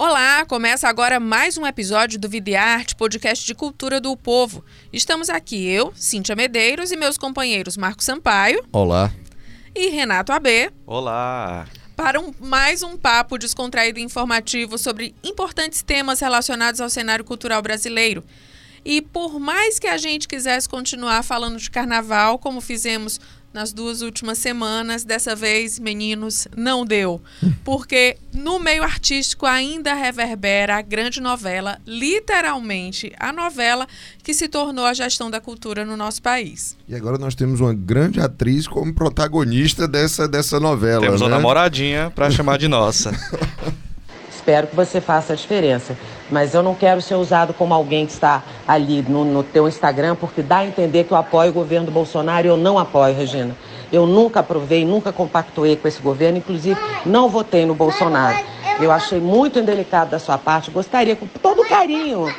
Olá, começa agora mais um episódio do Videarte, podcast de cultura do povo. Estamos aqui eu, Cíntia Medeiros e meus companheiros Marco Sampaio. Olá. E Renato AB. Olá. Para um, mais um papo descontraído e informativo sobre importantes temas relacionados ao cenário cultural brasileiro. E por mais que a gente quisesse continuar falando de carnaval, como fizemos nas duas últimas semanas. Dessa vez, meninos, não deu. Porque no meio artístico ainda reverbera a grande novela, literalmente a novela que se tornou a gestão da cultura no nosso país. E agora nós temos uma grande atriz como protagonista dessa, dessa novela. Temos né? uma namoradinha para chamar de nossa. Espero que você faça a diferença. Mas eu não quero ser usado como alguém que está ali no, no teu Instagram, porque dá a entender que eu apoio o governo Bolsonaro e eu não apoio, Regina. Eu nunca aprovei, nunca compactuei com esse governo, inclusive não votei no Bolsonaro. Eu achei muito indelicado da sua parte, gostaria, com todo carinho,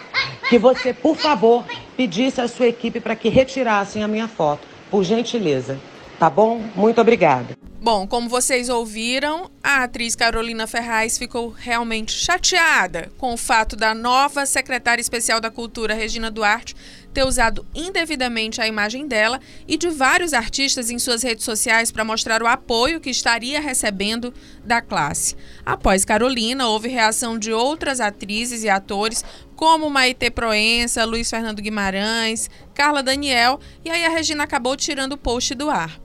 que você, por favor, pedisse à sua equipe para que retirassem a minha foto, por gentileza. Tá bom? Muito obrigada. Bom, como vocês ouviram, a atriz Carolina Ferraz ficou realmente chateada com o fato da nova secretária especial da Cultura, Regina Duarte, ter usado indevidamente a imagem dela e de vários artistas em suas redes sociais para mostrar o apoio que estaria recebendo da classe. Após Carolina, houve reação de outras atrizes e atores, como Maite Proença, Luiz Fernando Guimarães, Carla Daniel, e aí a Regina acabou tirando o post do ar.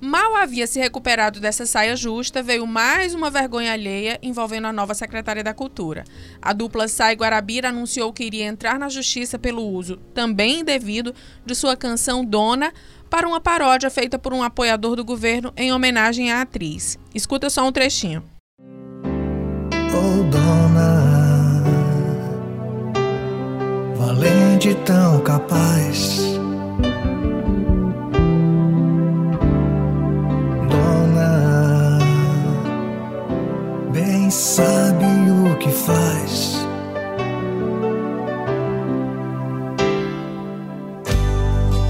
Mal havia se recuperado dessa saia justa, veio mais uma vergonha alheia envolvendo a nova secretária da Cultura. A dupla Sai Guarabira anunciou que iria entrar na justiça pelo uso, também indevido, de sua canção Dona para uma paródia feita por um apoiador do governo em homenagem à atriz. Escuta só um trechinho. Oh, dona, valente tão capaz sabe o que faz.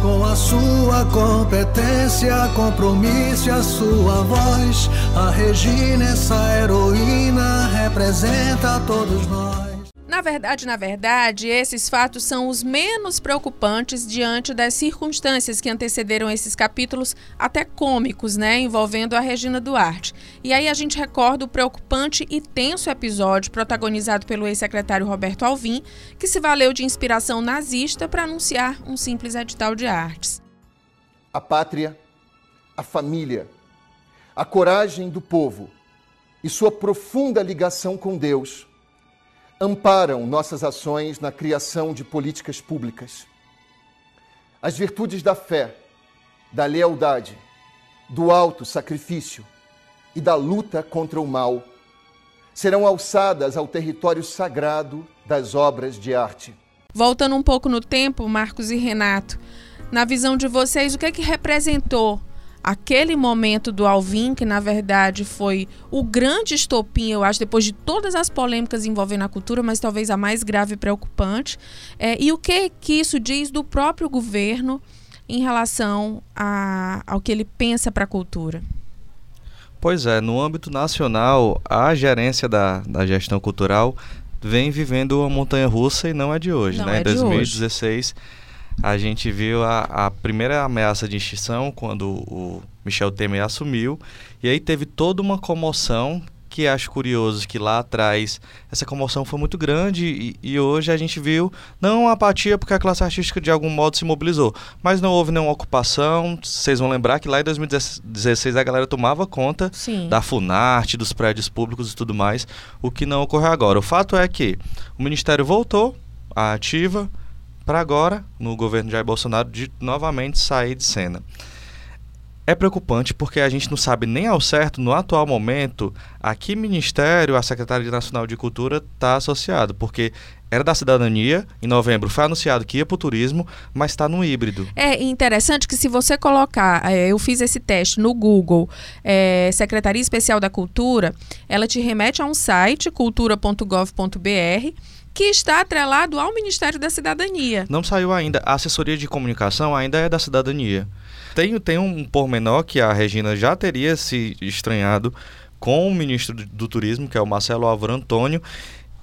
Com a sua competência, compromisso e a sua voz, a Regina, essa heroína, representa todos nós. Na verdade, na verdade, esses fatos são os menos preocupantes diante das circunstâncias que antecederam esses capítulos, até cômicos, né, envolvendo a Regina Duarte. E aí a gente recorda o preocupante e tenso episódio protagonizado pelo ex-secretário Roberto Alvim, que se valeu de inspiração nazista para anunciar um simples edital de artes. A pátria, a família, a coragem do povo e sua profunda ligação com Deus amparam nossas ações na criação de políticas públicas. As virtudes da fé, da lealdade, do alto sacrifício e da luta contra o mal serão alçadas ao território sagrado das obras de arte. Voltando um pouco no tempo, Marcos e Renato, na visão de vocês, o que é que representou aquele momento do Alvin, que na verdade foi o grande estopim, eu acho, depois de todas as polêmicas envolvendo a cultura, mas talvez a mais grave e preocupante. É, e o que, que isso diz do próprio governo em relação a, ao que ele pensa para a cultura? Pois é, no âmbito nacional, a gerência da, da gestão cultural vem vivendo uma montanha russa e não é de hoje, não né? É em 2016. Hoje a gente viu a, a primeira ameaça de extinção quando o Michel Temer assumiu, e aí teve toda uma comoção que acho curioso que lá atrás essa comoção foi muito grande e, e, hoje a gente viu não apatia porque a classe artística de algum modo se mobilizou, mas não houve nenhuma ocupação. Vocês vão lembrar que lá em 2016 a galera tomava conta Sim. da Funarte, dos prédios públicos e tudo mais, o que não ocorreu agora. O fato é que o Ministério voltou à ativa, para agora, no governo Jair Bolsonaro, de novamente sair de cena. É preocupante porque a gente não sabe nem ao certo, no atual momento, a que ministério a Secretaria Nacional de Cultura está associado, porque era da cidadania, em novembro foi anunciado que ia para o turismo, mas está no híbrido. É interessante que se você colocar, é, eu fiz esse teste no Google, é, Secretaria Especial da Cultura, ela te remete a um site, cultura.gov.br, que está atrelado ao Ministério da Cidadania. Não saiu ainda. A assessoria de comunicação ainda é da cidadania. Tem, tem um pormenor que a Regina já teria se estranhado com o ministro do, Turismo, que é o Marcelo Álvaro Antônio,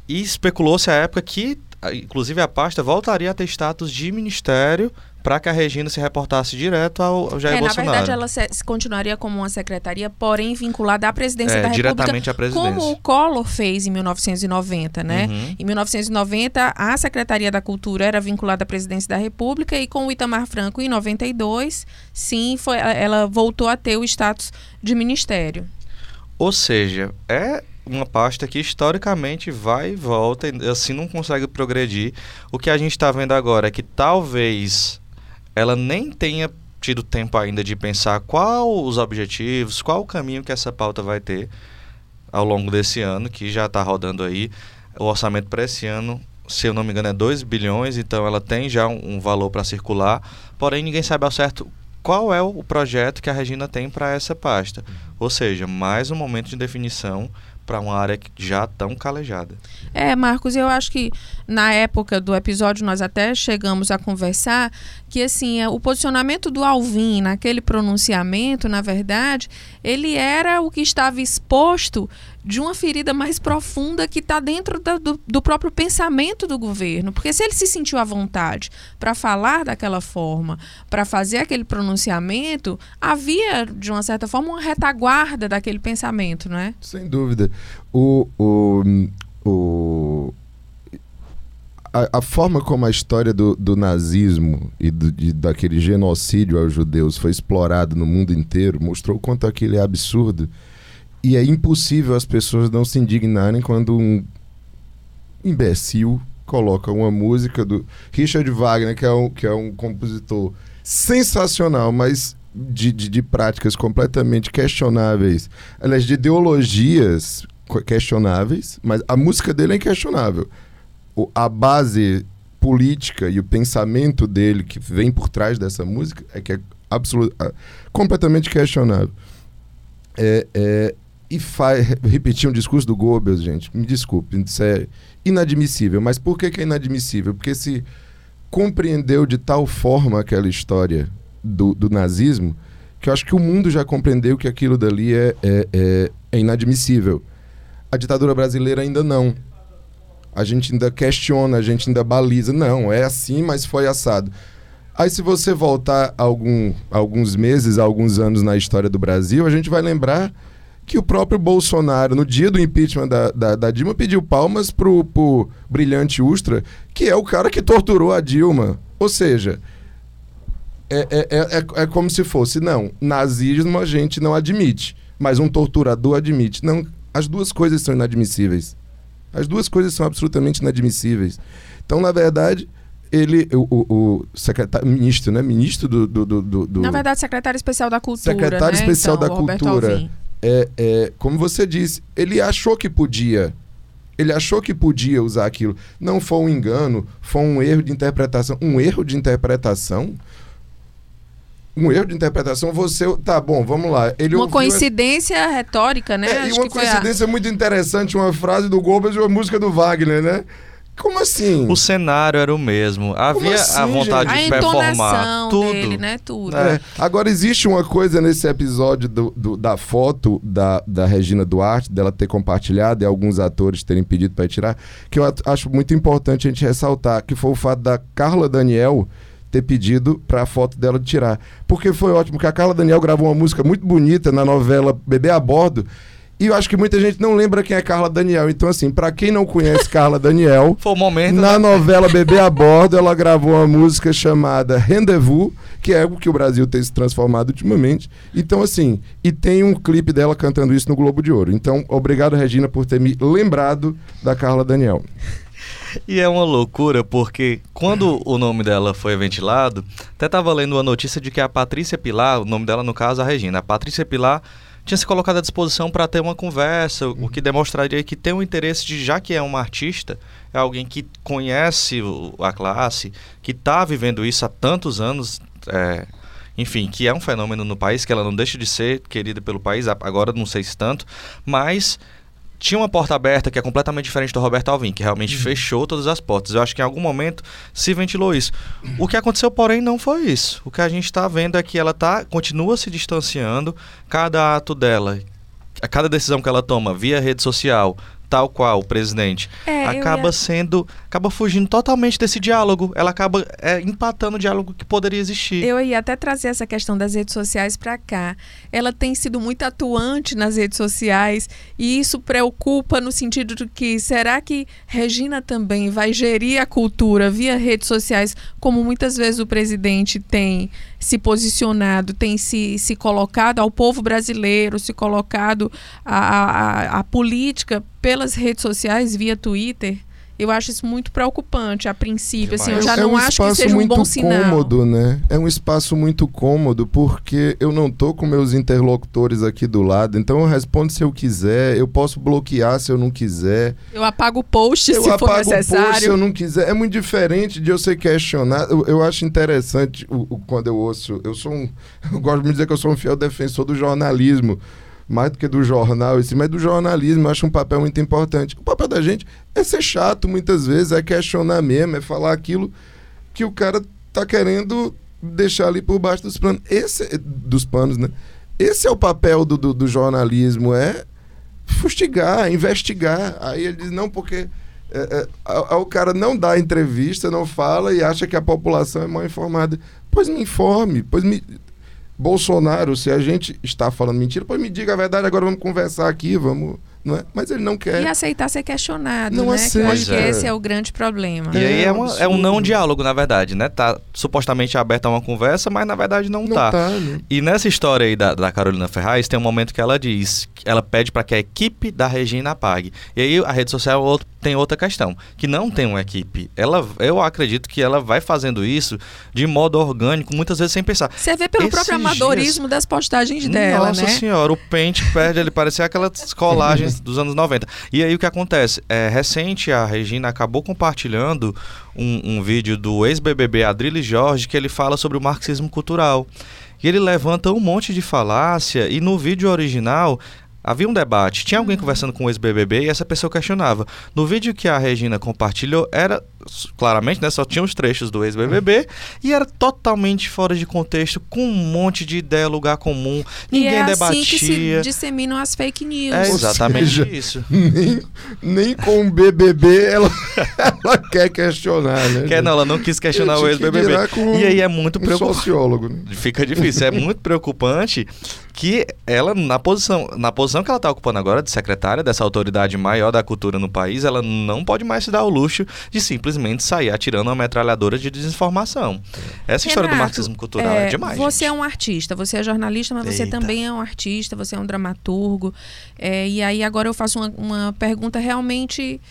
E especulou-se à época que, inclusive, a pasta voltaria a ter status de ministério para que a Regina se reportasse direto ao, ao Jair é, na Bolsonaro. verdade, ela se- se continuaria como uma secretaria, porém vinculada à presidência É, da República. diretamente à presidência. Como o Collor fez em 1990, né? Uhum. Em 1990, a Secretaria da Cultura era vinculada à presidência da República e com o Itamar Franco, em 92, sim, foi, ela voltou a ter o status de ministério. Ou seja, é uma pasta que historicamente vai e volta e assim não consegue progredir. O que a gente está vendo agora é que talvez ela nem tenha tido tempo ainda de pensar qual os objetivos, qual o caminho que essa pauta vai ter ao longo desse ano, que já está rodando aí. O orçamento para esse ano, se eu não me engano, é 2 bilhões, então ela tem já um, um valor para circular, porém ninguém sabe ao certo qual é o projeto que a Regina tem para essa pasta. Ou seja, mais um momento de definição para uma área que já tão calejada. É, Marcos, eu acho que na época do episódio nós até chegamos a conversar que assim, é, o posicionamento do Alvin naquele pronunciamento, na verdade, ele era o que estava exposto de uma ferida mais profunda que está dentro da- do, do próprio pensamento do governo. Porque se ele se sentiu à vontade para falar daquela forma, para fazer aquele pronunciamento, havia, de uma certa forma, uma retaguarda daquele pensamento, não é? Sem dúvida. O, o, o, a, a forma como a história do, do nazismo e do, de- daquele genocídio aos judeus foi explorado no mundo inteiro mostrou o quanto aquilo é absurdo. E é impossível as pessoas não se indignarem quando um imbecil coloca uma música do Richard Wagner, que é um, que é um compositor sensacional, mas de, de, de práticas completamente questionáveis, aliás, de ideologias questionáveis, mas a música dele é inquestionável. O- a base política e o pensamento dele que vem por trás dessa música é que é absolut, ah, completamente questionável. É, é, e faz repetir um discurso do Goebbels, gente, me desculpe, isso é inadmissível. Mas por que, que é inadmissível? Porque se compreendeu de tal forma aquela história do, do nazismo que eu acho que o mundo já compreendeu que aquilo dali é, é, é, é inadmissível. A ditadura brasileira ainda não. A gente ainda questiona, a gente ainda baliza. Não, é assim, mas foi assado. Aí, se você voltar algum, alguns meses, alguns anos na história do Brasil, a gente vai lembrar que o próprio Bolsonaro, no dia do impeachment da, da, da Dilma, pediu palmas pro, pro Brilhante Ustra, que é o cara que torturou a Dilma. Ou seja, é, é, é, é, é como se fosse, não, nazismo a gente não admite, mas um torturador admite. Não, as duas coisas são inadmissíveis. As duas coisas são absolutamente inadmissíveis. Então, na verdade, ele, o, o, o secretário, ministro, né? Ministro do. do, do, do- Na verdade, secretário especial da Cultura. Secretário né? especial Então, da Cultura. Alvim. É, é, como você disse, ele achou que podia. Ele achou que podia usar aquilo. Não foi um engano, foi um erro de interpretação. Um erro de interpretação? Um erro de interpretação, você. Tá bom, vamos lá. Ele Uma coincidência retórica, né? é, e uma foi a- coincidência muito interessante, uma frase do Goebbels e uma música do Wagner, né? Como assim? O cenário era o mesmo. Havia assim, a vontade a de performar entonação tudo. dele, né? Tudo. É, Agora, existe uma coisa nesse episódio do, do- da foto da, da Regina Duarte, dela ter compartilhado e alguns atores terem pedido para tirar, que eu acho muito importante a gente ressaltar, que foi o fato da Carla Daniel ter pedido para a foto dela de tirar. Porque foi ótimo, que a Carla Daniel gravou uma música muito bonita na novela Bebê a Bordo, e eu acho que muita gente não lembra quem é Carla Daniel. Então, assim, para quem não conhece Carla Daniel, Foi o momento. na novela Bebê a Bordo, ela gravou uma música chamada Rendezvous, que é o que o Brasil tem se transformado ultimamente. Então, assim, e tem um clipe dela cantando isso no Globo de Ouro. Então, obrigado, Regina, por ter me lembrado da Carla Daniel. E é uma loucura porque quando o nome dela foi ventilado, até estava lendo uma notícia de que a Patrícia Pilar, o nome dela no caso a Regina, a Patrícia Pilar tinha se colocado à disposição para ter uma conversa, o que demonstraria que tem um interesse de, já que é uma artista, é alguém que conhece o- a classe, que está vivendo isso há tantos anos, é, enfim, que é um fenômeno no país, que ela não deixa de ser querida pelo país, agora não sei se tanto, mas tinha uma porta aberta que é completamente diferente do Roberto Alvim, que realmente fechou todas as portas. Eu acho que em algum momento se ventilou isso. O que aconteceu, porém, não foi isso. O que a gente está vendo é que ela tá, continua se distanciando, cada ato dela, a cada decisão que ela toma via rede social, tal qual o presidente, É, acaba ia- sendo, acaba fugindo totalmente desse diálogo. Ela acaba é, empatando o diálogo que poderia existir. Eu ia até trazer essa questão das redes sociais para cá. Ela tem sido muito atuante nas redes sociais e isso preocupa no sentido de que será que Regina também vai gerir a cultura via redes sociais, como muitas vezes o presidente tem se posicionado, tem se, se colocado ao povo brasileiro, se colocado a- a política pelas redes sociais via Twitter? Eu acho isso muito preocupante a princípio. Assim, eu já é não um acho que espaço seja um muito bom sinal. cômodo, né? É um espaço muito cômodo porque eu não tô com meus interlocutores aqui do lado, então eu respondo se eu quiser, eu posso bloquear se eu não quiser. Eu apago o post eu se for apago o post se necessário. eu não quiser. É muito diferente de eu ser questionado. Eu, eu acho interessante o, o- quando eu ouço. Eu sou um. Eu gosto de dizer que eu sou um fiel defensor do jornalismo. Mais do que do jornal, esse, mas do jornalismo, eu acho um papel muito importante. O papel da gente é ser chato muitas vezes, é questionar mesmo, é falar aquilo que o cara tá querendo deixar ali por baixo dos panos. Esse, dos panos, né? Esse é o papel do, do, do jornalismo, é fustigar, investigar. Aí ele diz, não, porque é, é, o cara não dá entrevista, não fala e acha que a população é mal informada. Pois me informe, pois me. Bolsonaro, se a gente está falando mentira, pois me diga a verdade, agora vamos conversar aqui, vamos. Não é? Mas ele não quer. E aceitar ser questionado, Não né? Que eu acho que aceita. esse é o grande problema. E aí É é, um uma- é um não diálogo, na verdade, né? Tá supostamente aberta uma conversa, mas na verdade não, não tá. tá, né? E nessa história aí da, da Carolina Ferraz, tem um momento que ela diz, ela pede para que a equipe da Regina apague. E aí a rede social é tem outra questão, que não tem uma equipe. Ela, eu acredito que ela vai fazendo isso de modo orgânico, muitas vezes sem pensar. Você vê pelo Esses próprio dias- amadorismo das postagens dela, Nossa né? senhora, o pente perde, ele parecia aquelas colagens dos anos 90. E aí o que acontece? É, recente a Regina acabou compartilhando um, um vídeo do ex-BBB Adrilles Jorge que ele fala sobre o marxismo cultural. E ele levanta um monte de falácia e no vídeo original havia um debate. Tinha alguém conversando com o ex-BBB e essa pessoa questionava. No vídeo que a Regina compartilhou, era claramente, né, só tinha os trechos do ex-BBB e era totalmente fora de contexto, com um monte de ideia, lugar comum. Ninguém e é debatia. assim que se disseminam as fake news. É exatamente seja, isso. Nem, nem com o BBB ela, ela quer questionar, né? Quer, não, ela não quis questionar o ex-BBB. E aí é muito um preocupante. sociólogo, né? Fica difícil, é muito preocupante que ela, na posição, na posição que ela está ocupando agora, de secretária dessa autoridade maior da cultura no país, ela não pode mais se dar o luxo de simplesmente sair atirando uma metralhadora de desinformação. Essa história do Renato, marxismo cultural é, é, demais. Você gente. é um artista, você é jornalista, mas você Eita. também é um artista, você é um dramaturgo. É, e aí agora eu faço uma, uma pergunta realmente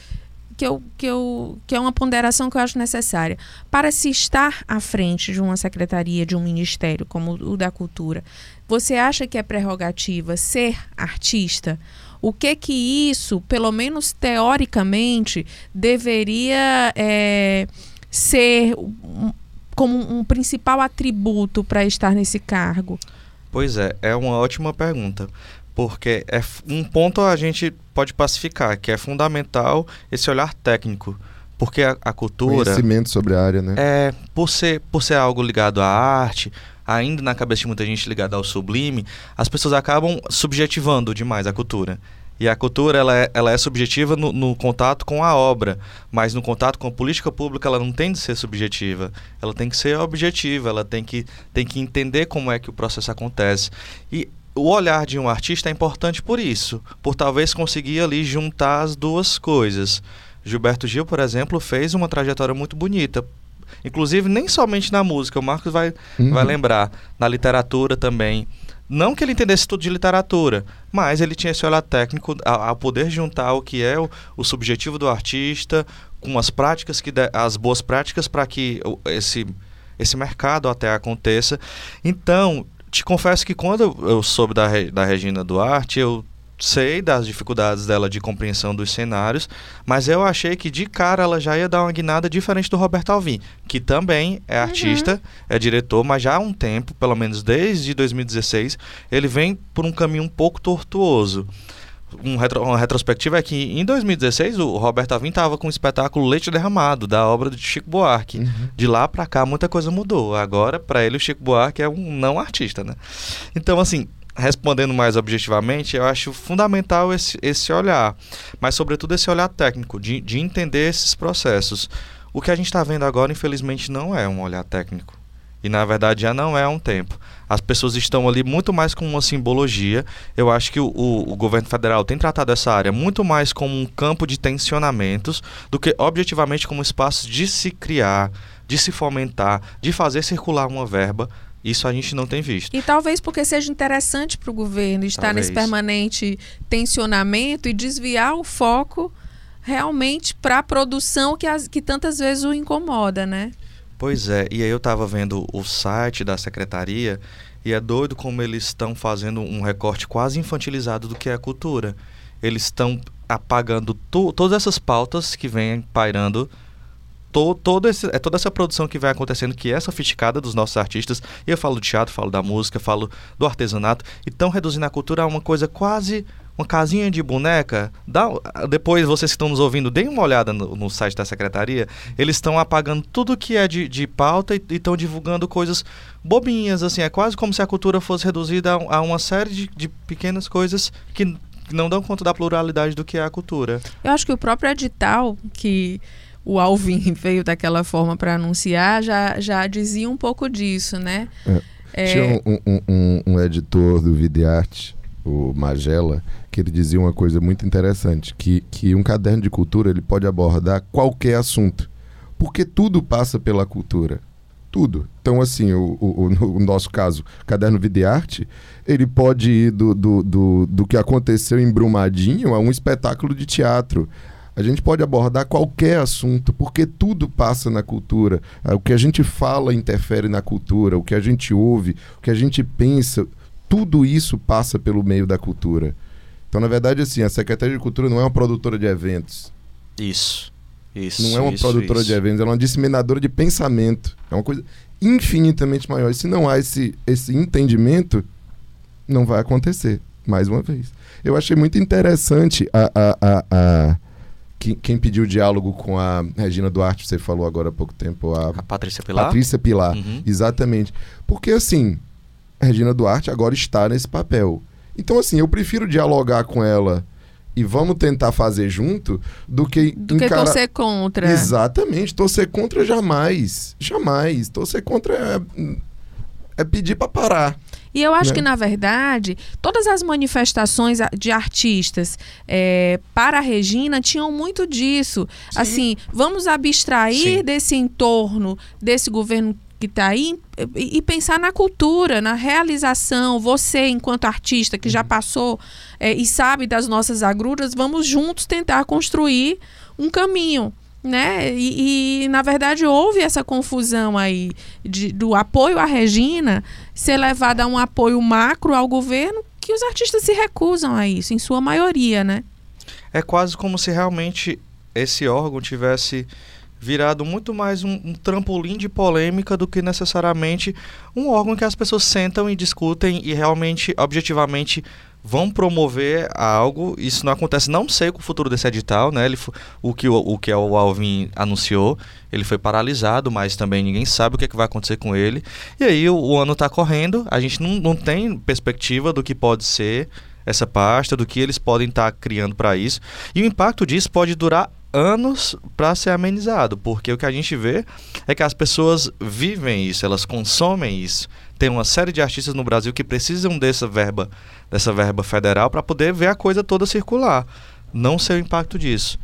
que, eu, que, eu, que é uma ponderação que eu acho necessária. Para se estar à frente de uma secretaria, de um ministério como o da cultura, você acha que é prerrogativa ser artista? O que que isso, pelo menos teoricamente, deveria é, ser um- como um principal atributo para estar nesse cargo? Pois é, é uma ótima pergunta. Porque é um ponto a gente pode pacificar, que é fundamental esse olhar técnico. Porque a, a cultura. Conhecimento sobre a área, né? É, por ser, por ser algo ligado à arte, ainda na cabeça de muita gente ligado ao sublime, as pessoas acabam subjetivando demais a cultura. E a cultura ela é, ela é subjetiva no, no contato com a obra, mas no contato com a política pública ela não tem de ser subjetiva. Ela tem que ser objetiva, ela tem que, tem que entender como é que o processo acontece. E o olhar de um artista é importante por isso, por talvez conseguir ali juntar as duas coisas. Gilberto Gil, por exemplo, fez uma trajetória muito bonita. Inclusive, nem somente na música, o Marcos vai, Uhum. vai lembrar, na literatura também. Não que ele entendesse tudo de literatura, mas ele tinha esse olhar técnico a, a poder juntar o que é o, o subjetivo do artista com as práticas que de- as boas práticas para que esse esse mercado até aconteça. Então, te confesso que quando eu, eu soube da, da Regina Duarte, eu sei das dificuldades dela de compreensão dos cenários, mas eu achei que de cara ela já ia dar uma guinada diferente do Roberto Alvim, que também é artista, é diretor, mas já há um tempo, pelo menos desde 2016, ele vem por um caminho um pouco tortuoso. Um retro- uma retrospectiva é que em 2016 o Roberto Alvim estava com o espetáculo Leite Derramado, da obra de Chico Buarque. Uhum. De lá pra cá muita coisa mudou. Agora, pra ele, o Chico Buarque é um não artista, né? Então, assim, respondendo mais objetivamente, eu acho fundamental esse, esse olhar, mas sobretudo esse olhar técnico, de, de entender esses processos. O que a gente está vendo agora, infelizmente, não é um olhar técnico. E na verdade já não é há um tempo. As pessoas estão ali muito mais com uma simbologia. Eu acho que o, o, o, governo federal tem tratado essa área muito mais como um campo de tensionamentos do que objetivamente como espaço de se criar, de se fomentar, de fazer circular uma verba. Isso a gente não tem visto. E talvez porque seja interessante para o governo estar talvez. nesse permanente tensionamento e desviar o foco realmente para a produção que, as, que tantas vezes o incomoda, né? Pois é, e aí eu estava vendo o site da secretaria e é doido como eles estão fazendo um recorte quase infantilizado do que é a cultura. Eles estão apagando todas essas pautas que vêm pairando to, todo esse, é toda essa produção que vai acontecendo, que é sofisticada dos nossos artistas, e eu falo do teatro, falo da música, falo do artesanato, e estão reduzindo a cultura a uma coisa quase uma casinha de boneca. Dá, depois, vocês que estão nos ouvindo, deem uma olhada no, no site da secretaria. Eles estão apagando tudo que é de, de pauta e estão divulgando coisas bobinhas, assim. É quase como se a cultura fosse reduzida a, a uma série de, de pequenas coisas que não dão conta da pluralidade do que é a cultura. Eu acho que o próprio edital que o Alvin veio daquela forma para anunciar, já, já dizia um pouco disso, né? É. É... Tinha um, um, um, um, editor do Videarte, o Magela, que ele dizia uma coisa muito interessante, que, que um caderno de cultura ele pode abordar qualquer assunto, porque tudo passa pela cultura. Tudo. Então, assim, o, o, o nosso caso, caderno Videarte, ele pode ir do, do, do, do que aconteceu em Brumadinho a um espetáculo de teatro. A gente pode abordar qualquer assunto, porque tudo passa na cultura. Ah, o que a gente fala interfere na cultura, o que a gente ouve, o que a gente pensa, tudo isso passa pelo meio da cultura. Então, na verdade, assim, a Secretaria de Cultura não é uma produtora de eventos. Isso. Isso. Não é uma isso, produtora isso. de eventos, ela é uma disseminadora de pensamento. É uma coisa infinitamente maior. E se não há esse, esse entendimento, não vai acontecer. Mais uma vez. Eu achei muito interessante a, a, a, a quem, quem, pediu diálogo com a Regina Duarte, você falou agora há pouco tempo, a, a Patrícia Pilar. Patrícia Pilar, uhum. exatamente. Porque assim, a Regina Duarte agora está nesse papel. Então, assim, eu prefiro dialogar com ela e vamos tentar fazer junto do que do que torcer contra. Exatamente, torcer contra jamais, jamais. Torcer contra é, é pedir para parar. E eu acho né? que, na verdade, todas as manifestações de artistas é, para a Regina tinham muito disso. Sim. Assim, vamos abstrair Sim. desse entorno, desse governo que está aí e, pensar na cultura, na realização. Você, enquanto artista que já uhum. passou é, e sabe das nossas agruras, vamos juntos tentar construir um caminho né? E, e, na verdade houve essa confusão aí de, do apoio à Regina ser levado a um apoio macro ao governo que os artistas se recusam a isso, em sua maioria, né? É quase como se realmente esse órgão tivesse virado muito mais um, um, trampolim de polêmica do que necessariamente um órgão que as pessoas sentam e discutem e realmente, objetivamente, vão promover algo. Isso não acontece, não sei com o futuro desse edital, né? Ele, o, que o, o que o Alvin anunciou, ele foi paralisado, mas também ninguém sabe o que, é que vai acontecer com ele. E aí o, o ano está correndo, a gente não, não tem perspectiva do que pode ser essa pasta, do que eles podem estar tá criando para isso. E o impacto disso pode durar anos para ser amenizado, porque o que a gente vê é que as pessoas vivem isso, elas consomem isso. Tem uma série de artistas no Brasil que precisam dessa verba, dessa verba federal para poder ver a coisa toda circular. Não sei o impacto disso.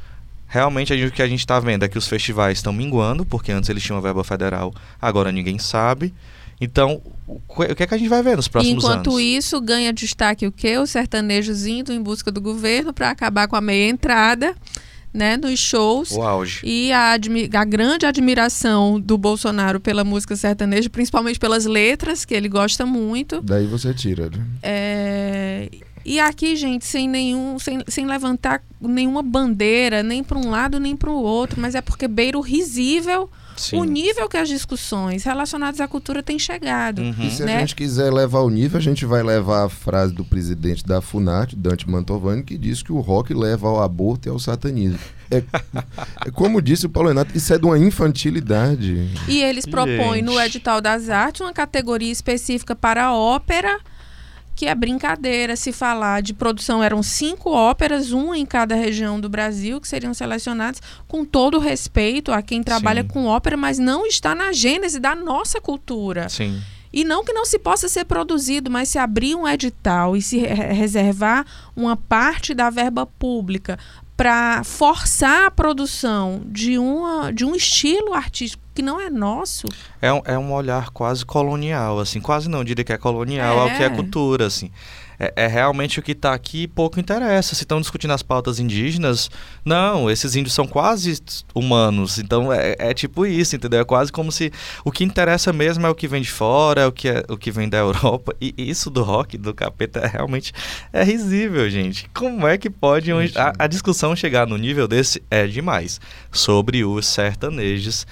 Realmente o que a gente está vendo é que os festivais estão minguando, porque antes eles tinham verba federal, agora ninguém sabe. Então, o que é que a gente vai ver nos próximos Enquanto anos? Enquanto isso, ganha destaque o quê? O sertanejozinho indo em busca do governo para acabar com a meia entrada né, nos shows. O auge. E a, a, grande admiração do Bolsonaro pela música sertaneja, principalmente pelas letras, que ele gosta muito. Daí você tira, né? É... E aqui, gente, sem nenhum, sem, sem levantar nenhuma bandeira, nem para um lado nem para o outro, mas é porque beira o risível Sim. o nível que as discussões relacionadas à cultura têm chegado. Uhum. E se né? a gente quiser levar o nível, a gente vai levar a frase do presidente da FUNAT, Dante Mantovani, que diz que o rock leva ao aborto e ao satanismo. É, é como disse o Paulo Renato, isso é de uma infantilidade. E eles propõem gente. no edital das artes uma categoria específica para a ópera que é brincadeira se falar de produção. Eram cinco óperas, uma em cada região do Brasil, que seriam selecionadas, com todo respeito a quem trabalha Sim. com ópera, mas não está na gênese da nossa cultura. Sim. E não que não se possa ser produzido, mas se abrir um edital e se re- reservar uma parte da verba pública para forçar a produção de, uma, de um estilo artístico que não é nosso, É um, é um olhar quase colonial, assim. Quase não, diria que é colonial ao que é É. cultura, assim. É, é realmente o que está aqui e pouco interessa. Se estão discutindo as pautas indígenas, não, esses índios são quase humanos. Então é, é tipo isso, entendeu? É quase como se o que interessa mesmo é o que vem de fora, é o que, é, o que vem da Europa. E isso do rock, do capeta, é realmente é risível, gente. Como é que pode um- a, a discussão chegar no nível desse? É demais. Sobre os sertanejos,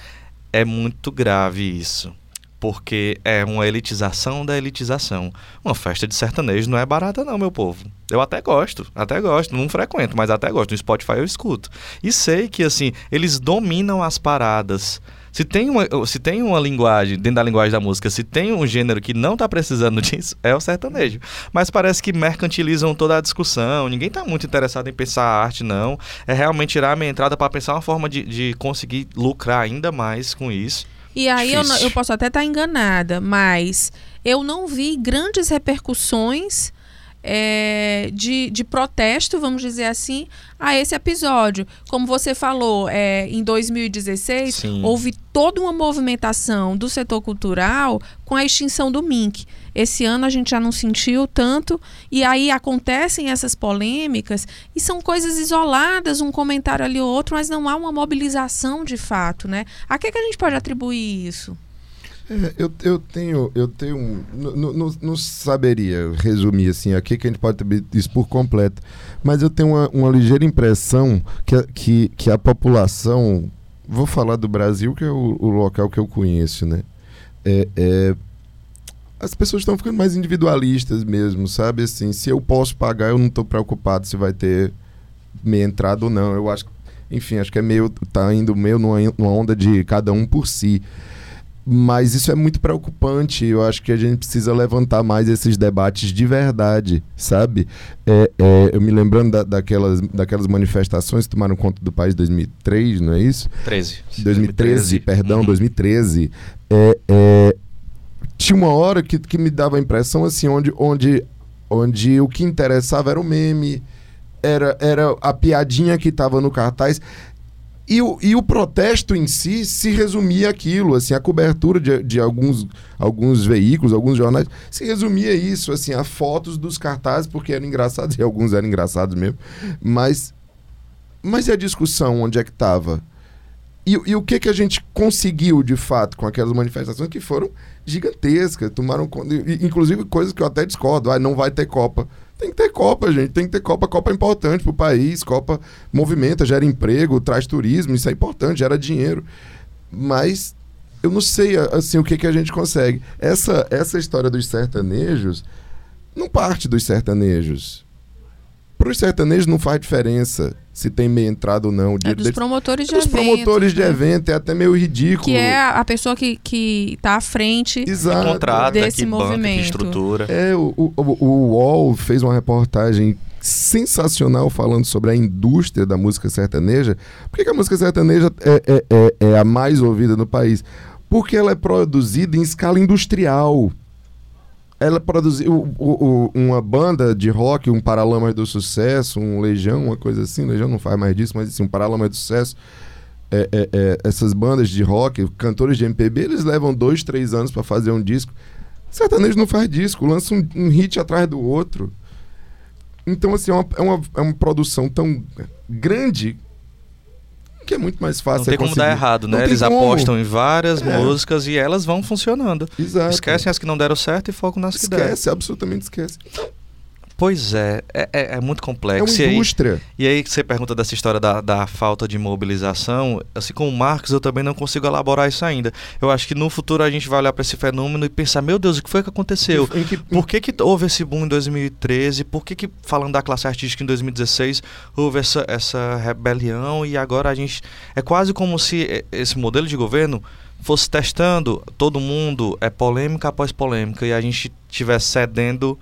é muito grave isso. Porque é uma elitização da elitização. Uma festa de sertanejo não é barata, não, meu povo. Eu até gosto, até gosto. Não frequento, mas até gosto. No Spotify eu escuto. E sei que, assim, eles dominam as paradas. Se tem, uma, se tem uma linguagem, dentro da linguagem da música, se tem um gênero que não tá precisando disso, é o sertanejo. Mas parece que mercantilizam toda a discussão. Ninguém tá muito interessado em pensar a arte, não. É realmente tirar a minha entrada para pensar uma forma de, de conseguir lucrar ainda mais com isso. E aí eu, eu posso até estar enganada, mas eu não vi grandes repercussões é, de, de protesto, vamos dizer assim, a esse episódio. Como você falou, é, em 2016 Sim. houve toda uma movimentação do setor cultural com a extinção do MINC. Esse ano a gente já não sentiu tanto, e aí acontecem essas polêmicas, e são coisas isoladas, um comentário ali ou outro, mas não há uma mobilização de fato, né? A que, que a gente pode atribuir isso? É, eu, eu tenho, eu tenho, não, saberia resumir assim aqui que a gente pode isso por completo, mas eu tenho uma, uma ligeira impressão que, que, que a população, vou falar do Brasil que é o, o local que eu conheço, né? É, é, as pessoas estão ficando mais individualistas mesmo, sabe? Assim, se eu posso pagar, eu não estou preocupado se vai ter meia entrada ou não. Eu acho, enfim, acho que é meio tá indo meio numa, numa onda de cada um por si. Mas isso é muito preocupante. Eu acho que a gente precisa levantar mais esses debates de verdade, sabe? É, é, eu me lembrando da- daquelas, daquelas manifestações que tomaram conta do país em 2003, não é isso? 13. 2013, perdão, Uhum. 2013. É, é, tinha uma hora que, que me dava a impressão assim, onde, onde, onde o que interessava era o meme, era, era a piadinha que estava no cartaz. E o, e o protesto em si se resumia aquilo, assim, a cobertura de, de alguns, alguns veículos, alguns jornais, se resumia isso, assim, a fotos dos cartazes, porque eram engraçados, e alguns eram engraçados mesmo, mas, mas e a discussão, onde é que estava? E, e o que, que a gente conseguiu, de fato, com aquelas manifestações que foram gigantescas, tomaram inclusive coisas que eu até discordo, ah, não vai ter Copa. Tem que ter Copa, gente. Tem que ter Copa. Copa é importante pro país. Copa movimenta, gera emprego, traz turismo. Isso é importante, gera dinheiro. Mas eu não sei assim o que, que a gente consegue. Essa, essa história dos sertanejos não parte dos sertanejos. Para os sertanejos não faz diferença se tem meia entrada ou não. O É dos deles- promotores de Os eventos. promotores de né? evento é até meio ridículo. Que é a, pessoa que, que tá à frente. Exato. Contrata, desse que banca, que movimento. estrutura. É, o, o, o o UOL fez uma reportagem sensacional falando sobre a indústria da música sertaneja. Por que, que a música sertaneja é, é, é, é a mais ouvida no país? Porque ela é produzida em escala industrial. Ela produziu uma banda de rock, um Paralamas do Sucesso, um Legião, uma coisa assim. Legião não faz mais disso, mas assim, um Paralamas do Sucesso. É, é, é, essas bandas de rock, cantores de MPB, eles levam dois, três anos para fazer um disco. Sertanejo não faz disco, lança um, um hit atrás do outro. Então, assim, é uma, é uma, é uma produção tão grande que é muito mais fácil. Não tem como conseguir. dar errado, né? Eles como. apostam em várias É. músicas e elas vão funcionando. Exato. Esquecem as que não deram certo e focam nas que deram. Esquece, absolutamente esquece. Pois é, é, é- é muito É complexo. uma E aí- indústria. E aí que você pergunta dessa história da, da falta de mobilização, assim como o Marx, eu também não consigo elaborar isso ainda. Eu acho que no futuro a gente vai olhar para esse fenômeno e pensar, meu Deus, o que foi que aconteceu? Em que- Por que, que houve esse boom em 2013? Por que, que, falando da classe artística em 2016, houve essa, essa rebelião e agora a gente. É quase como se esse modelo de governo fosse testando todo mundo, é polêmica após polêmica, e a gente estivesse cedendo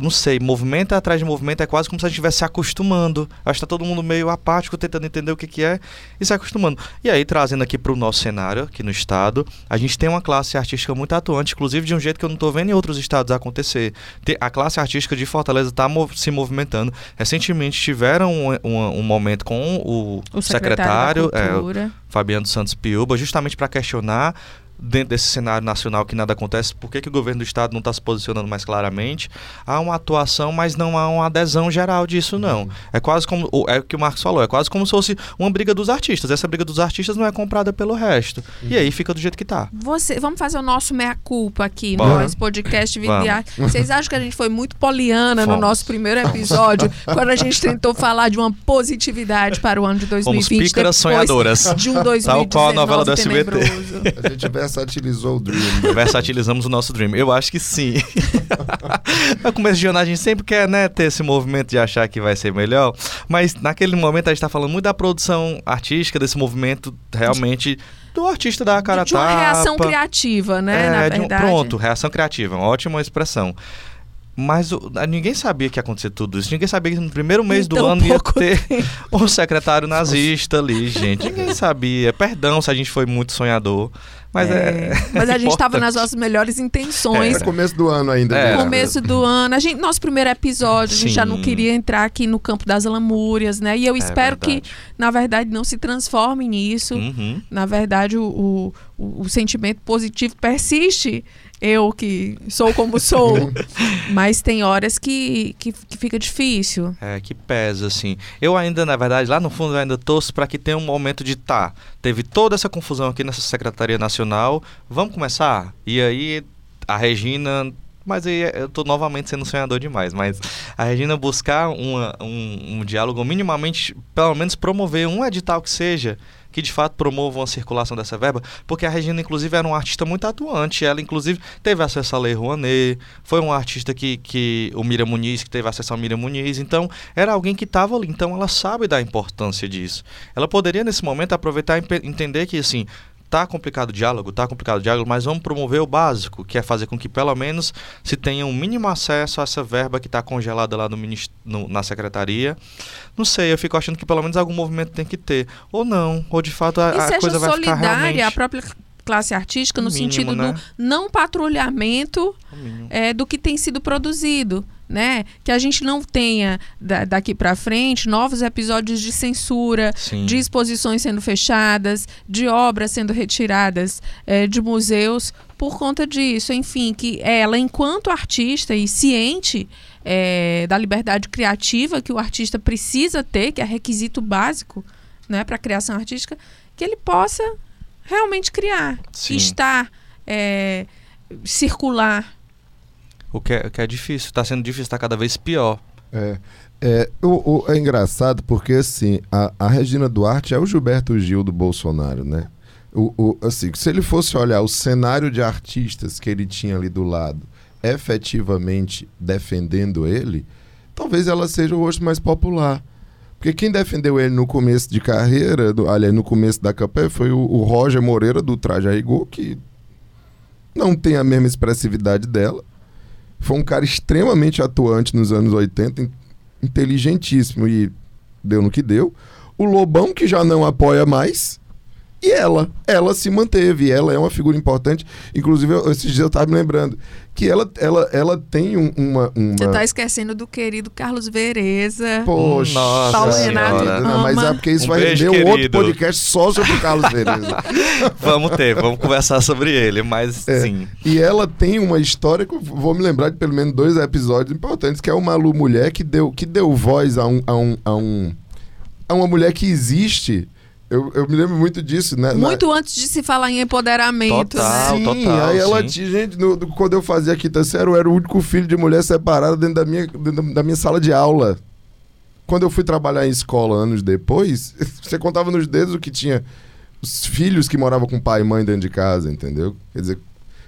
não sei, movimento atrás de movimento é quase como se a gente estivesse se acostumando. Acho que tá todo mundo meio apático, tentando entender o que, que é e se acostumando. E aí, trazendo aqui para o nosso cenário, aqui no estado, a gente tem uma classe artística muito atuante, inclusive de um jeito que eu não estou vendo em outros estados acontecer. A classe artística de Fortaleza está se movimentando. Recentemente tiveram um, um, um momento com o, o secretário, secretário é, Fabiano Santos Piuba, justamente para questionar dentro desse cenário nacional que nada acontece, por que, que o governo do estado não está se posicionando mais claramente? Há uma atuação, mas não há uma adesão geral disso, não. Uhum. É quase como. É o que o Marcos falou, é quase como se fosse uma briga dos artistas. Essa briga dos artistas não é comprada pelo resto. Uhum. E aí fica do jeito que está. Você, vamos fazer o nosso meia-culpa aqui Bora. no nosso podcast Vidiar. Vocês acham que a gente foi muito poliana Fomos. no nosso primeiro episódio, quando a gente tentou falar de uma positividade para o ano de 2020? Fomos pícaras sonhadoras. De um 2019 Tal qual a novela do SBT. A gente versatilizou o Dream. Versatilizamos o nosso Dream. Eu acho que sim. no começo de jornada a gente sempre quer né, ter esse movimento de achar que vai ser melhor, mas naquele momento a gente está falando muito da produção artística, desse movimento realmente do artista da cara De uma reação criativa, né? É, na verdade. Um, pronto, reação criativa, uma ótima expressão. Mas o, ninguém sabia que ia acontecer tudo isso. Ninguém sabia que no primeiro mês do ano ia ter tempo. um secretário nazista ali, gente. Ninguém sabia. Perdão se a gente foi muito sonhador. Mas é. é mas a gente estava nas nossas melhores intenções. É, começo do ano ainda. É. Começo do ano. A gente, nosso primeiro episódio, Sim. a gente já não queria entrar aqui no campo das lamúrias, né? E eu é espero que, na verdade, não se transforme nisso. Uhum. Na verdade, o, o, o sentimento positivo persiste eu que sou como sou. mas tem horas que, que, que, fica difícil. É, que pesa, assim. Eu ainda, na verdade, lá no fundo, eu ainda torço para que tenha um momento de tá. Teve toda essa confusão aqui nessa Secretaria Nacional. Vamos começar? E aí a Regina mas aí eu tô novamente sendo sonhador demais. Mas a Regina buscar uma, um, um diálogo, minimamente, pelo menos promover um edital que seja, que de fato promovam a circulação dessa verba, porque a Regina, inclusive, era uma artista muito atuante. Ela, inclusive, teve acesso à Lei Rouanet, foi uma artista que, que o Mira Muniz, que teve acesso ao Mira Muniz. Então, era alguém que estava ali. Então, ela sabe da importância disso. Ela poderia, nesse momento, aproveitar e entender que, assim, tá complicado o diálogo, tá complicado o diálogo, mas vamos promover o básico, que é fazer com que pelo menos se tenha um mínimo acesso a essa verba que está congelada lá no, no, na secretaria. Não sei, eu fico achando que pelo menos algum movimento tem que ter. Ou não, ou de fato a, a coisa vai ficar realmente... a própria classe artística no mínimo, sentido né? do não patrulhamento é, do que tem sido produzido né? Que a gente não tenha da, daqui para frente novos episódios de censura, Sim. de exposições sendo fechadas, de obras sendo retiradas é, de museus por conta disso. Enfim, que ela, enquanto artista e ciente é, da liberdade criativa que o artista precisa ter, que é requisito básico, né, para a criação artística, que ele possa realmente criar, Sim. estar, é, circular o que é, que é difícil, está sendo difícil, está cada vez pior. É, é, o, o, é engraçado porque, assim, a, a Regina Duarte é o Gilberto Gil do Bolsonaro, né? O, o, assim, se ele fosse olhar o cenário de artistas que ele tinha ali do lado, efetivamente defendendo ele, talvez ela seja o rosto mais popular. Porque quem defendeu ele no começo de carreira, do, aliás, no começo da campanha, foi o, o Roger Moreira do Traje a Rigor, que não tem a mesma expressividade dela, foi um cara extremamente atuante nos anos 80, inteligentíssimo e deu no que deu. O Lobão, que já não apoia mais, e ela, ela se manteve, ela é uma figura importante. Inclusive, eu, esses dias eu estava me lembrando que ela, ela, ela tem um, uma, uma. Você está esquecendo do querido Carlos Vereza. Poxa, Nossa Paulo Renato. Não, mas é porque isso um vai render um outro podcast só sobre o Carlos Vereza. vamos ter, vamos conversar sobre ele, mas é, sim. E ela tem uma história que eu vou me lembrar de pelo menos dois episódios importantes, que é o Malu Mulher, que deu, que deu voz a um, a um, a um a uma mulher que existe eu, eu me lembro muito disso, né? Muito Na... antes de se falar em empoderamento, total, né? Sim, total, aí ela tinha, gente, no, quando eu fazia quinta série, eu era o único filho de mulher separada dentro da minha, dentro da minha sala de aula. Quando eu fui trabalhar em escola anos depois, você contava nos dedos o que tinha os filhos que moravam com pai e mãe dentro de casa, entendeu? Quer dizer,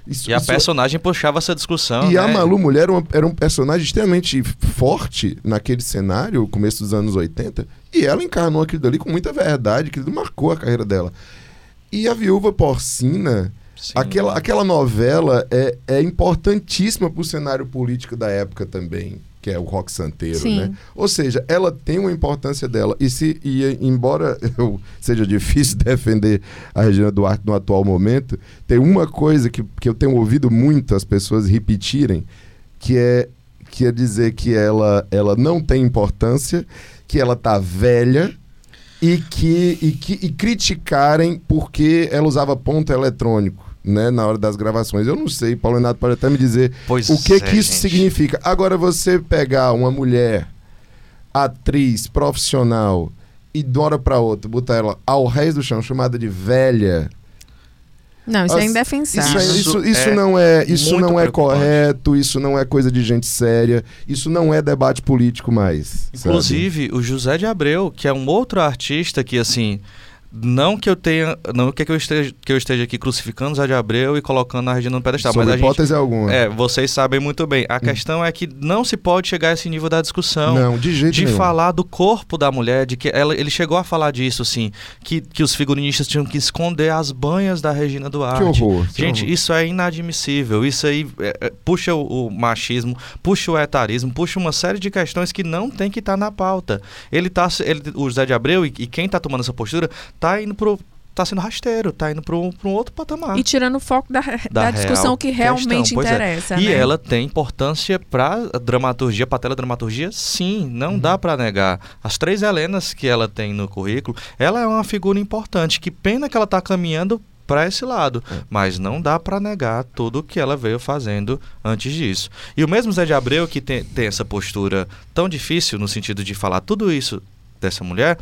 isso, e a isso... personagem puxava essa discussão. E né? a Malu Mulher era, uma, era um personagem extremamente forte naquele cenário, começo dos anos 80, e ela encarnou aquilo dali com muita verdade, aquilo marcou a carreira dela. E a viúva porcina Sim. Aquela, aquela novela é, é importantíssima para o cenário político da época também, que é o rock santeiro, Sim. né? Ou seja, ela tem uma importância dela. E se e, embora eu, seja difícil defender a Regina Duarte no atual momento, tem uma coisa que, que eu tenho ouvido muito as pessoas repetirem, que é que é dizer que ela, ela não tem importância, que ela tá velha e que, e que e criticarem porque ela usava ponto eletrônico. Né, na hora das gravações. Eu não sei, Paulo Renato pode até me dizer Pois o que é, que isso gente. significa. Agora, você pegar uma mulher, atriz, profissional, e de uma hora pra outra, botar ela ao resto do chão, chamada de velha. Não, isso é As- indefensável. Isso, é- isso, Isso isso é não é, isso não é correto, isso não é coisa de gente séria, isso não é debate político mais. sabe? Inclusive, o José de Abreu, que é um outro artista que, assim, não que eu tenha. Não que eu esteja, que eu esteja aqui crucificando o José de Abreu e colocando a Regina no pedestal, Sob mas a gente. hipótese alguma. É, vocês sabem muito bem. A questão é que não se pode chegar a esse nível da discussão. não, de jeito de nenhum. falar do corpo da mulher, de que ela, ele chegou a falar disso, assim, que, que os figurinistas tinham que esconder as banhas da Regina Duarte. Que horror. que Gente, horror. isso é inadmissível. Isso aí é, é, puxa o, o machismo, puxa o etarismo, puxa uma série de questões que não tem que estar na pauta. Ele tá, ele, o José de Abreu e, e quem tá tomando essa postura tá indo pro tá sendo rasteiro, tá indo para um outro patamar. E tirando o foco da, da, Da discussão que realmente é. interessa. E né? ela tem importância para dramaturgia, para teledramaturgia, sim, não Uhum. dá para negar. As três Helenas que ela tem no currículo, ela é uma figura importante. Que pena que ela está caminhando para esse lado, É. mas não dá para negar tudo o que ela veio fazendo antes disso. E o mesmo Zé de Abreu que tem, tem essa postura tão difícil no sentido de falar tudo isso dessa mulher,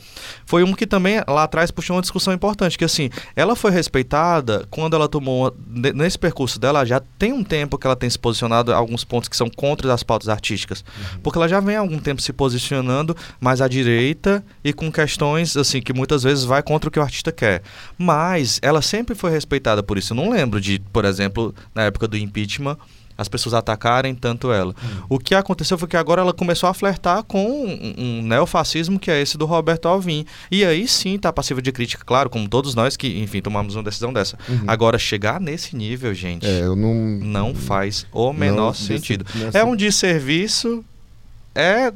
foi um que também lá atrás puxou uma discussão importante, que assim, ela foi respeitada quando ela tomou, nesse percurso dela, já tem um tempo que ela tem se posicionado em alguns pontos que são contra as pautas artísticas, porque ela já vem há algum tempo se posicionando mais à direita e com questões, assim, que muitas vezes vai contra o que o artista quer, mas ela sempre foi respeitada por isso, eu não lembro de, por exemplo, na época do impeachment, as pessoas atacarem tanto ela. O que aconteceu foi que agora ela começou a flertar com um, um neofascismo que é esse do Roberto Alvim. E aí sim tá passiva de crítica, claro, como todos nós que, enfim, tomamos uma decisão dessa. Agora, chegar nesse nível, gente, É, não. não faz o menor não, sentido. nessa- É um desserviço, é.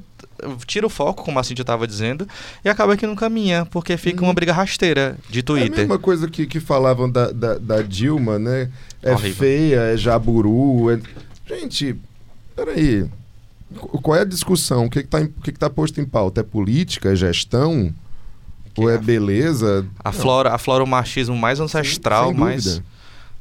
Tira o foco, como a Cintia estava dizendo, e acaba que não caminha, porque fica Uhum. uma briga rasteira de É a Twitter. mesma coisa que, que falavam da, da, da Dilma, né? É Horrível. feia, é jaburu. É... Gente, peraí. Qu- Qual é a discussão? O que está que que tá posto em pauta? É política? É gestão? Ou é a- beleza? Aflora, aflora o machismo mais ancestral, Sem mais. dúvida.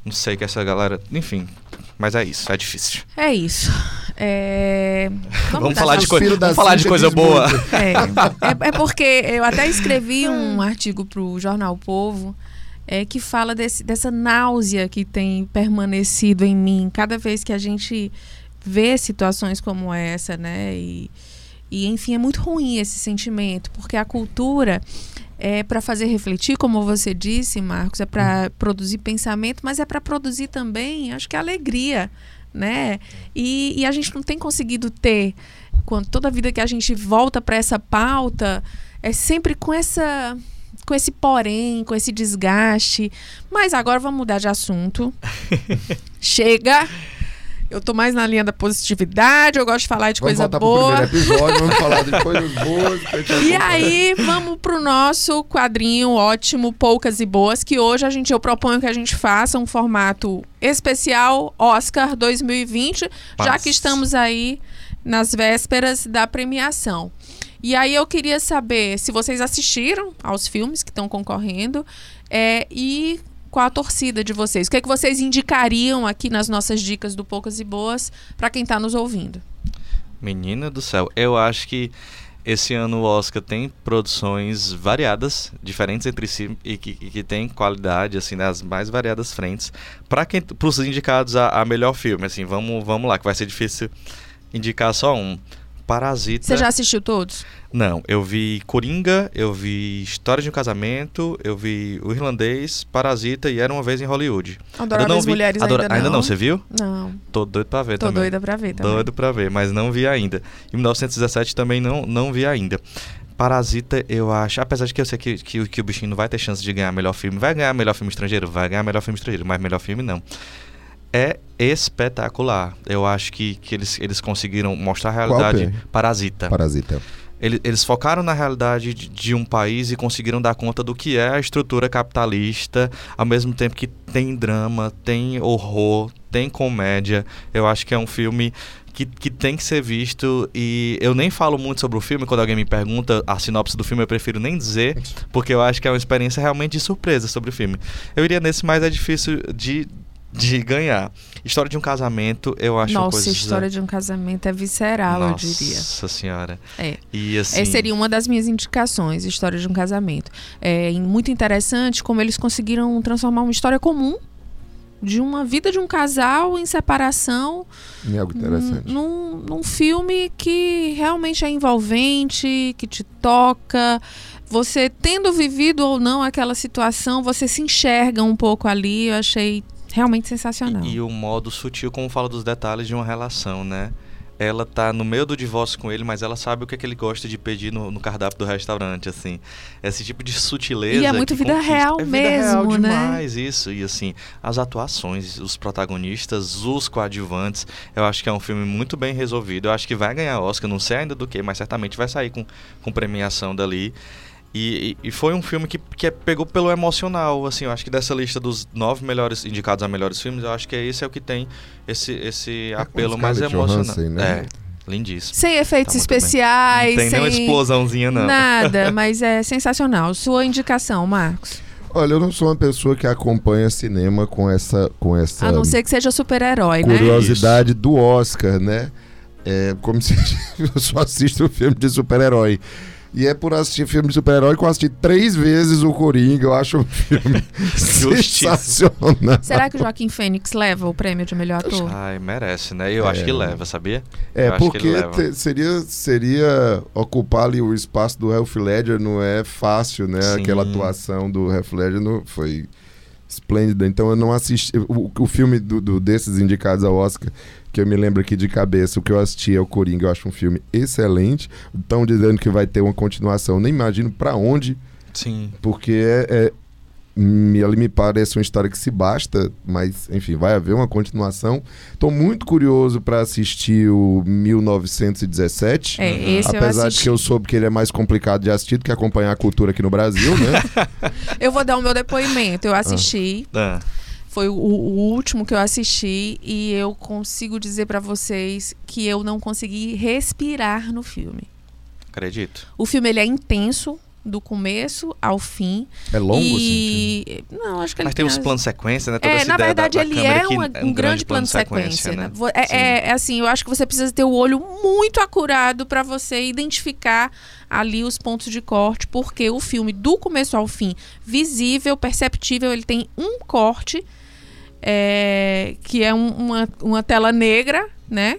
Não sei que essa galera. Enfim. Mas é isso, é difícil. É isso. É... Vamos, falar de, essa- Os filhos coi da vamos falar de coisa boa. É, é, é porque eu até escrevi um artigo para o Jornal Povo é, que fala desse, dessa náusea que tem permanecido em mim cada vez que a gente vê situações como essa, né? E, e enfim, é muito ruim esse sentimento, porque a cultura é para fazer refletir, como você disse, Marcos, é para produzir pensamento, mas é para produzir também, acho que alegria, né? E, e a gente não tem conseguido ter quando toda vida que a gente volta para essa pauta é sempre com essa com esse porém, com esse desgaste. Mas agora vamos mudar de assunto. Chega. Eu tô mais na linha da positividade, eu gosto de falar de Vamos coisa voltar pro boa. primeiro episódio, vamos falar de coisas boas. E aí, vamos pro nosso quadrinho ótimo, Poucas e Boas, que hoje a gente eu proponho que a gente faça um formato especial Oscar 2020, já Paz. que estamos aí nas vésperas da premiação. E aí eu queria saber se vocês assistiram aos filmes que estão concorrendo é, e qual a torcida de vocês. O que, é que vocês indicariam aqui nas nossas dicas do Poucas e Boas para quem está nos ouvindo? Menina do céu, eu acho que esse ano o Oscar tem produções variadas, diferentes entre si e que, que tem qualidade assim nas mais variadas frentes. Para quem, para os indicados a, a melhor filme, assim, vamos, vamos lá, que vai ser difícil indicar só um. Parasita. Você já assistiu todos? Não, eu vi Coringa, eu vi História de um Casamento, eu vi O Irlandês, Parasita e Era uma vez em Hollywood. Adoráveis Mulheres Adora- ainda não. você viu? Não, Tô doido pra ver tô também. doida pra ver também. Doido pra ver, mas não vi ainda. Em 1917 também não, não vi ainda. Parasita, eu acho, apesar de que eu sei que, que, que o bichinho não vai ter chance de ganhar melhor filme, vai ganhar melhor filme estrangeiro, vai ganhar melhor filme estrangeiro, mas melhor filme não. É espetacular. Eu acho que, que eles, eles conseguiram mostrar a realidade. Parasita. Parasita. Ele- Eles focaram na realidade de, de um país e conseguiram dar conta do que é a estrutura capitalista, ao mesmo tempo que tem drama, tem horror, tem comédia. Eu acho que é um filme que, que tem que ser visto e eu nem falo muito sobre o filme. Quando alguém me pergunta a sinopse do filme, eu prefiro nem dizer, porque eu acho que é uma experiência realmente de surpresa sobre o filme. Eu iria nesse, mas é difícil de, de ganhar. História de um casamento, eu acho uma Nossa, coisa... história de um casamento é visceral, eu diria. Nossa senhora. É. E assim... Essa seria uma das minhas indicações, História de um Casamento. É muito interessante como eles conseguiram transformar uma história comum de uma vida de um casal em separação É algo interessante. num, num filme que realmente é envolvente, que te toca. Você tendo vivido ou não aquela situação, você se enxerga um pouco ali. Eu achei realmente sensacional. E, e o modo sutil como fala dos detalhes de uma relação, né? Ela tá no meio do divórcio com ele, mas ela sabe o que, é que ele gosta de pedir no, no cardápio do restaurante, assim. Esse tipo de sutileza. E é muito vida conquista. real é vida real mesmo, né? demais, isso. E assim, as atuações, os protagonistas, os coadjuvantes, eu acho que é um filme muito bem resolvido. Eu acho que vai ganhar Oscar, não sei ainda do que, mas certamente vai sair com, com premiação dali. E, e- foi um filme que, que pegou pelo emocional, assim, eu acho que dessa lista dos nove melhores indicados a melhores filmes, eu acho que esse é o que tem esse, esse com apelo mais Scarlett emocional. Johansson, né? É, lindíssimo. Sem efeitos Tá muito bem. especiais, Não tem sem nenhuma explosãozinha, não. nada, mas é sensacional. Sua indicação, Marcos. Olha, eu não sou uma pessoa que acompanha cinema com essa, com essa A não ser que seja super-herói, né? curiosidade do Oscar, né? É como se eu só assisto filme de super-herói. E é por assistir filme de super-herói que eu assisti três vezes o Coringa. Eu acho um filme sensacional. Será que o Joaquim Fênix leva o prêmio de melhor ator? Ai, merece, né? Eu acho que leva, sabia? É, Eu acho que porque te- seria, seria ocupar ali o espaço do Heath Ledger não é fácil, né? Sim. Aquela atuação do Heath Ledger não, foi esplêndida. Então eu não assisti... O, o filme do, do- desses indicados ao Oscar, que eu me lembro aqui de cabeça, o que eu assisti é o Coringa. Eu acho um filme excelente. Estão dizendo que vai ter uma continuação. Nem imagino pra onde, Sim. porque é... é me, ali me parece uma história que se basta, mas enfim, vai haver uma continuação. Tô muito curioso para assistir o 1917. É, esse Apesar de que eu soube que ele é mais complicado de assistir do que acompanhar a cultura aqui no Brasil, né? Eu vou dar o meu depoimento. Eu assisti, Ah, foi o, o último que eu assisti e eu consigo dizer pra vocês que eu não consegui respirar no filme. acredito. O filme ele é intenso do começo ao fim É longo, assim. e não, acho que ele Mas tem os as- planos sequência, né? Toda É, essa na ideia da- verdade, da ele é uma- um, grande plano de sequência. né? Vo- É, é- é assim, eu acho que você precisa ter o olho muito acurado para você identificar ali os pontos de corte, porque o filme, do começo ao fim, visível, perceptível, ele tem um corte, é, que é um- uma, uma tela negra, né?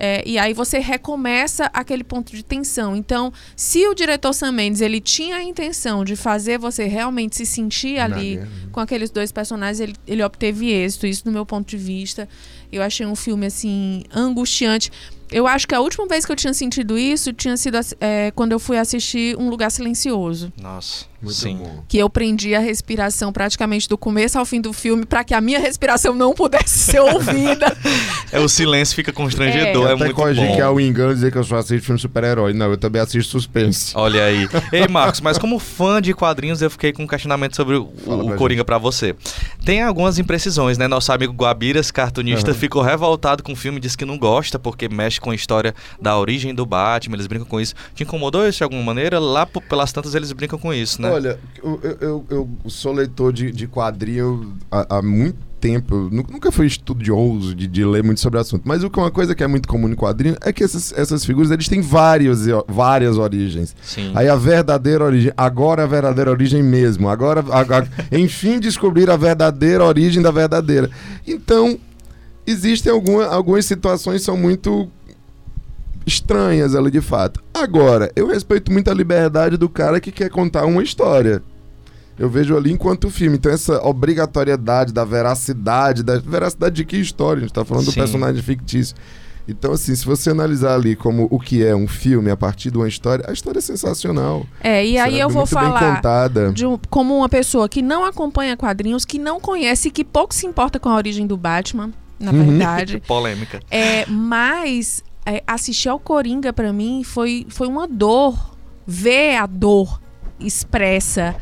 É, e aí você recomeça aquele ponto de tensão. Então, se o diretor Sam Mendes ele tinha a intenção de fazer você realmente se sentir ali guerra. com aqueles dois personagens, ele, ele obteve êxito. Isso, do meu ponto de vista, eu achei um filme assim angustiante. Eu acho que a última vez que eu tinha sentido isso tinha sido é, quando eu fui assistir Um Lugar Silencioso. Nossa, Muito sim. bom. Que eu prendi a respiração praticamente do começo ao fim do filme para que a minha respiração não pudesse ser ouvida. É, o silêncio fica constrangedor, Eu é, até muito bom. que é o engano dizer que eu só assisto filme de super-herói. Não, eu também assisto suspense. Olha aí. Ei, Marcos, mas como fã de quadrinhos, eu fiquei com um questionamento sobre o, Fala o pra Coringa pra você. Tem algumas imprecisões, né? Nosso amigo Guabiras, cartunista, Aham. ficou revoltado com o filme, disse que não gosta porque mexe com a história da origem do Batman, eles brincam com isso. Te incomodou isso de alguma maneira? Lá pelas tantas eles brincam com isso, né? Olha, eu, eu- eu- sou leitor de, de quadrinho há, há muito tempo. Eu nu- nunca fui estudioso de, de ler muito sobre o assunto. Mas o que- uma coisa que é muito comum em quadrinho é que essas, essas figuras eles têm vários, várias origens. Sim. Aí a verdadeira origem, agora a verdadeira origem mesmo. Agora, agora enfim, descobrir a verdadeira origem da verdadeira. Então, existem alguma, algumas situações que são muito estranhas ali de fato. Agora, eu respeito muito a liberdade do cara que quer contar uma história. Eu vejo ali enquanto filme. Então, essa obrigatoriedade da veracidade, da veracidade de que história? A gente tá falando Sim. do personagem fictício. Então, assim, se você analisar ali como o que é um filme a partir de uma história, a história é sensacional. É, e aí Sabe? eu vou Muito falar de um- como uma pessoa que não acompanha quadrinhos, que não conhece, que pouco se importa com a origem do Batman, na Uhum. verdade. Polêmica. É, mas é, assistir ao Coringa pra mim foi, foi uma dor. Ver a dor expressa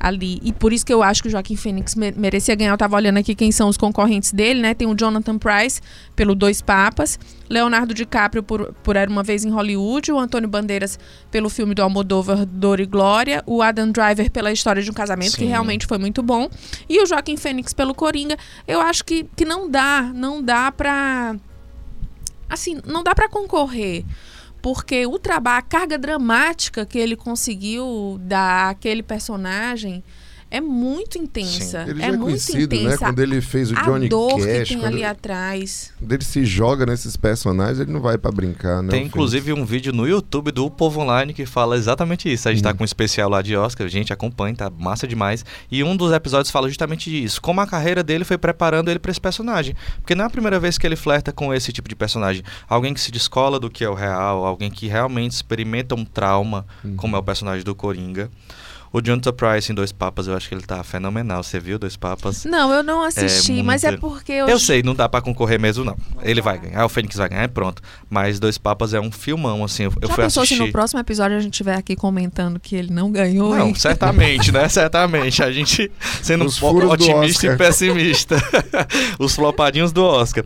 ali. E por isso que eu acho que o Joaquim Fênix me- merecia ganhar. Eu tava olhando aqui quem são os concorrentes dele, né? Tem o Jonathan Price pelo Dois Papas, Leonardo DiCaprio por, por Era Uma Vez em Hollywood, o Antônio Bandeiras pelo filme do Almodóvar Dor e Glória, o Adam Driver pela História de um Casamento, que Sim. realmente foi muito bom, e o Joaquim Fênix pelo Coringa. Eu acho que, que não dá, não dá pra assim, não dá pra concorrer. Porque o trabalho, a carga dramática que ele conseguiu dar àquele personagem é muito intensa. Ele é já é muito conhecido, né? intensa. Quando ele fez o Johnny a dor Cash, que tem quando, ali atrás. quando ele se joga nesses personagens, ele não vai pra brincar, né? Tem inclusive um vídeo no YouTube do Povo Online que fala exatamente isso. A gente tá com um especial lá de Oscar, gente, acompanha, tá massa demais. E um dos episódios fala justamente disso, como a carreira dele foi preparando ele pra esse personagem. Porque não é a primeira vez que ele flerta com esse tipo de personagem. Alguém que se descola do que é o real, alguém que realmente experimenta um trauma, como é o personagem do Coringa. O Jonathan Price em Dois Papas, eu acho que ele tá fenomenal. Você viu Dois Papas? Não, eu não assisti, mas é muito- porque eu. Eu sei, não dá pra concorrer mesmo, não. Ele vai ganhar, o Fênix vai ganhar, é pronto. Mas Dois Papas é um filmão, assim. Eu, Já fui pensou assistir. se no próximo episódio a gente estiver aqui comentando que ele não ganhou? Não, hein? certamente, né? Certamente. A gente sendo Os um otimista e pessimista. Os flopadinhos do Oscar.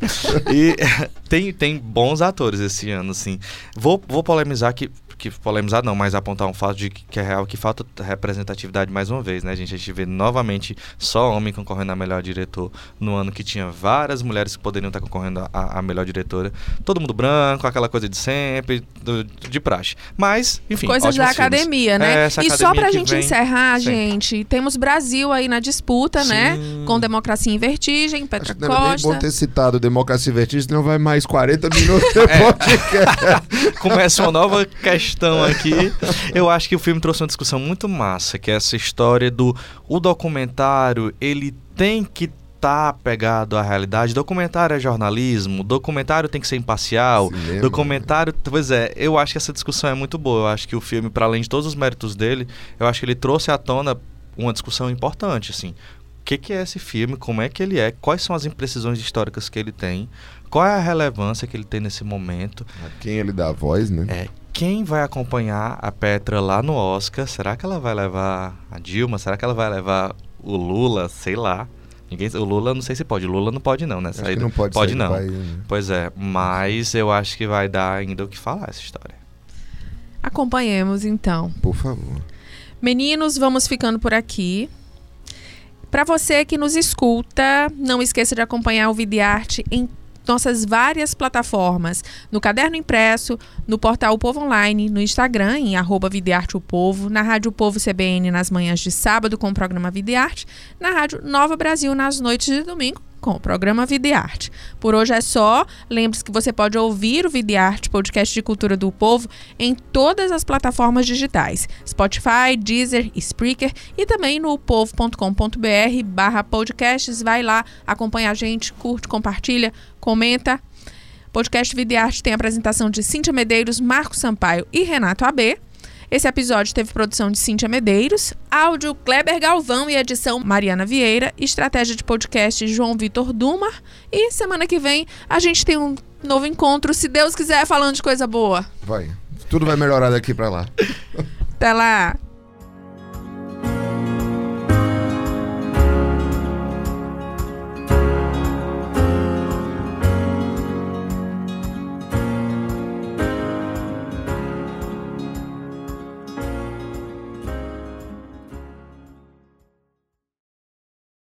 E tem, tem bons atores esse ano, assim. Vou, vou polemizar que. Que polemizar não, mas apontar um fato de que, que é real que falta representatividade mais uma vez, né, gente? A gente vê novamente só homem concorrendo a melhor diretor no ano que tinha várias mulheres que poderiam estar concorrendo a, a melhor diretora. Todo mundo branco, aquela coisa de sempre, do- de praxe. Mas, enfim. Coisas da ótimos filmes. academia, né? É, e só academia pra que gente encerrar, sempre. gente, temos Brasil aí na disputa, né? Sim. Com Democracia em Vertigem, Petra Acho que não era nem Costa. bom ter citado Democracia e Vertigem, senão vai mais 40 minutos É. de podcast. Começa uma nova questão aqui. Eu acho que o filme trouxe uma discussão muito massa, que é essa história do o documentário, ele tem que estar pegado à realidade. Documentário é jornalismo, documentário tem que ser imparcial. Cinema, Documentário, pois é, eu acho que essa discussão é muito boa. Eu acho que o filme, para além de todos os méritos dele, eu acho que ele trouxe à tona uma discussão importante, assim. O que, que é esse filme? Como é que ele é? Quais são as imprecisões históricas que ele tem? Qual é a relevância que ele tem nesse momento? A quem ele dá a voz, né? É, quem vai acompanhar a Petra lá no Oscar? Será que ela vai levar a Dilma? Será que ela vai levar o Lula? Sei lá. Ninguém, o Lula não sei se pode. O Lula não pode não, né? Acho que não pode, pode não. país, né? Pois é, mas eu acho que vai dar ainda o que falar essa história. Acompanhemos então. Por favor. Meninos, vamos ficando por aqui. Para você que nos escuta, não esqueça de acompanhar o Videarte em nossas várias plataformas, no Caderno Impresso, no portal O Povo Online, no Instagram, em arroba Videarte o Povo, na Rádio Povo CBN nas manhãs de sábado com o programa Videarte, na Rádio Nova Brasil nas noites de domingo com o programa Videarte. Por hoje é só. Lembre-se que você pode ouvir o Videarte, podcast de cultura do povo, em todas as plataformas digitais: Spotify, Deezer, Spreaker e também no povo.com.br barra podcasts. Vai lá, acompanha a gente, curte, compartilha, comenta. Podcast Videarte tem a apresentação de Cíntia Medeiros, Marco Sampaio e Renato AB. Esse episódio teve produção de Cíntia Medeiros, áudio Kleber Galvão e edição Mariana Vieira, estratégia de podcast João Vitor Dumar. E semana que vem a gente tem um novo encontro, se Deus quiser, falando de coisa boa. Vai. Tudo vai melhorar daqui pra lá. Até lá!